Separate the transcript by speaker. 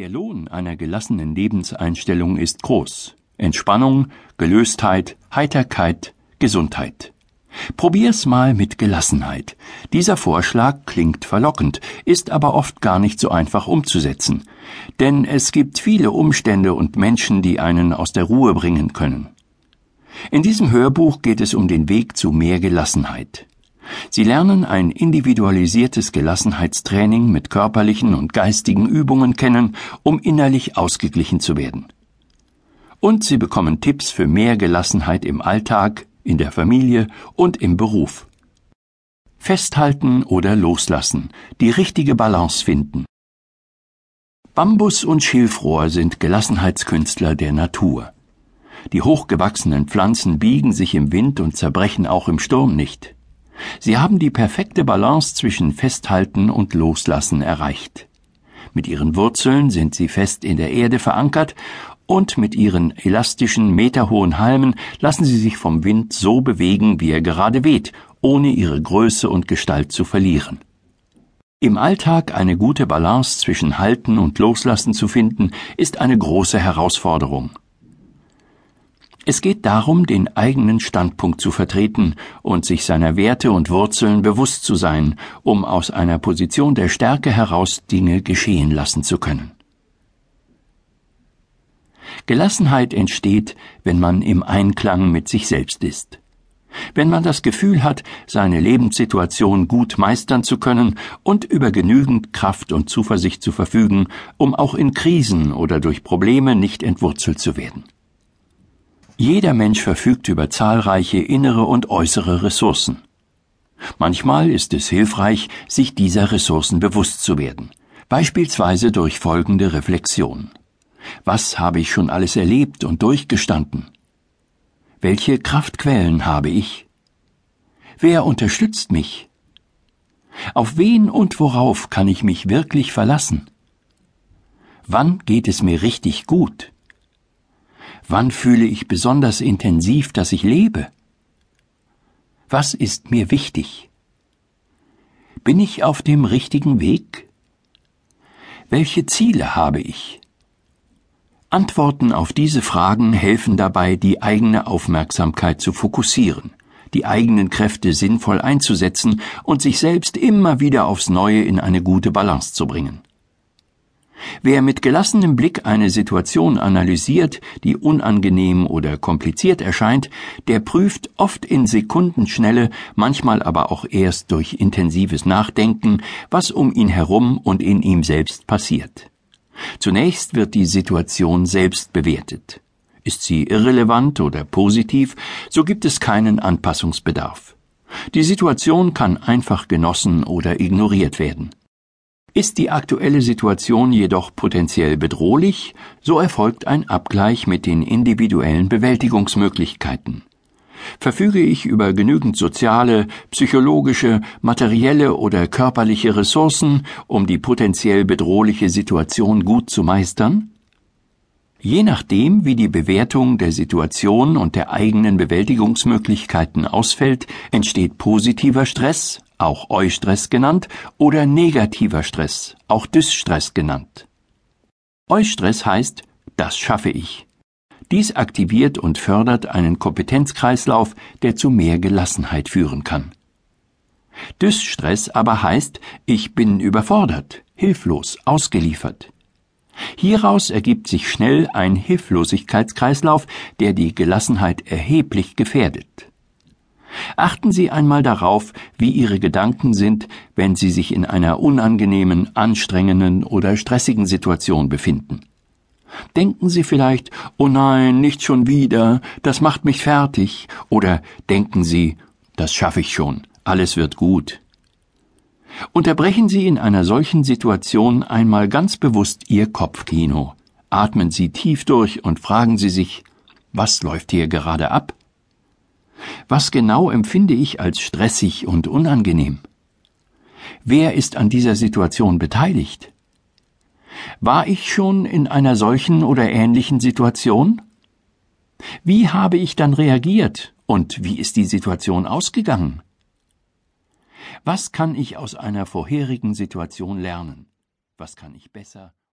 Speaker 1: Der Lohn einer gelassenen Lebenseinstellung ist groß. Entspannung, Gelöstheit, Heiterkeit, Gesundheit. Probier's mal mit Gelassenheit. Dieser Vorschlag klingt verlockend, ist aber oft gar nicht so einfach umzusetzen. Denn es gibt viele Umstände und Menschen, die einen aus der Ruhe bringen können. In diesem Hörbuch geht es um den Weg zu mehr Gelassenheit. Sie lernen ein individualisiertes Gelassenheitstraining mit körperlichen und geistigen Übungen kennen, um innerlich ausgeglichen zu werden. Und Sie bekommen Tipps für mehr Gelassenheit im Alltag, in der Familie und im Beruf. Festhalten oder loslassen, die richtige Balance finden. Bambus und Schilfrohr sind Gelassenheitskünstler der Natur. Die hochgewachsenen Pflanzen biegen sich im Wind und zerbrechen auch im Sturm nicht. Sie haben die perfekte Balance zwischen Festhalten und Loslassen erreicht. Mit ihren Wurzeln sind sie fest in der Erde verankert und mit ihren elastischen, meterhohen Halmen lassen sie sich vom Wind so bewegen, wie er gerade weht, ohne ihre Größe und Gestalt zu verlieren. Im Alltag eine gute Balance zwischen Halten und Loslassen zu finden, ist eine große Herausforderung. Es geht darum, den eigenen Standpunkt zu vertreten und sich seiner Werte und Wurzeln bewusst zu sein, um aus einer Position der Stärke heraus Dinge geschehen lassen zu können. Gelassenheit entsteht, wenn man im Einklang mit sich selbst ist. Wenn man das Gefühl hat, seine Lebenssituation gut meistern zu können und über genügend Kraft und Zuversicht zu verfügen, um auch in Krisen oder durch Probleme nicht entwurzelt zu werden. Jeder Mensch verfügt über zahlreiche innere und äußere Ressourcen. Manchmal ist es hilfreich, sich dieser Ressourcen bewusst zu werden, beispielsweise durch folgende Reflexion. Was habe ich schon alles erlebt und durchgestanden? Welche Kraftquellen habe ich? Wer unterstützt mich? Auf wen und worauf kann ich mich wirklich verlassen? Wann geht es mir richtig gut? Wann fühle ich besonders intensiv, dass ich lebe? Was ist mir wichtig? Bin ich auf dem richtigen Weg? Welche Ziele habe ich? Antworten auf diese Fragen helfen dabei, die eigene Aufmerksamkeit zu fokussieren, die eigenen Kräfte sinnvoll einzusetzen und sich selbst immer wieder aufs Neue in eine gute Balance zu bringen. Wer mit gelassenem Blick eine Situation analysiert, die unangenehm oder kompliziert erscheint, der prüft oft in Sekundenschnelle, manchmal aber auch erst durch intensives Nachdenken, was um ihn herum und in ihm selbst passiert. Zunächst wird die Situation selbst bewertet. Ist sie irrelevant oder positiv, so gibt es keinen Anpassungsbedarf. Die Situation kann einfach genossen oder ignoriert werden. Ist die aktuelle Situation jedoch potenziell bedrohlich, so erfolgt ein Abgleich mit den individuellen Bewältigungsmöglichkeiten. Verfüge ich über genügend soziale, psychologische, materielle oder körperliche Ressourcen, um die potenziell bedrohliche Situation gut zu meistern? Je nachdem, wie die Bewertung der Situation und der eigenen Bewältigungsmöglichkeiten ausfällt, entsteht positiver Stress, auch Eustress genannt, oder negativer Stress, auch Dysstress genannt. Eustress heißt, das schaffe ich. Dies aktiviert und fördert einen Kompetenzkreislauf, der zu mehr Gelassenheit führen kann. Dysstress aber heißt, ich bin überfordert, hilflos, ausgeliefert. Hieraus ergibt sich schnell ein Hilflosigkeitskreislauf, der die Gelassenheit erheblich gefährdet. Achten Sie einmal darauf, wie Ihre Gedanken sind, wenn Sie sich in einer unangenehmen, anstrengenden oder stressigen Situation befinden. Denken Sie vielleicht, oh nein, nicht schon wieder, das macht mich fertig, oder denken Sie, das schaffe ich schon, alles wird gut. Unterbrechen Sie in einer solchen Situation einmal ganz bewusst Ihr Kopfkino. Atmen Sie tief durch und fragen Sie sich, was läuft hier gerade ab? Was genau empfinde ich als stressig und unangenehm? Wer ist an dieser Situation beteiligt? War ich schon in einer solchen oder ähnlichen Situation? Wie habe ich dann reagiert und wie ist die Situation ausgegangen? Was kann ich aus einer vorherigen Situation lernen? Was kann ich besser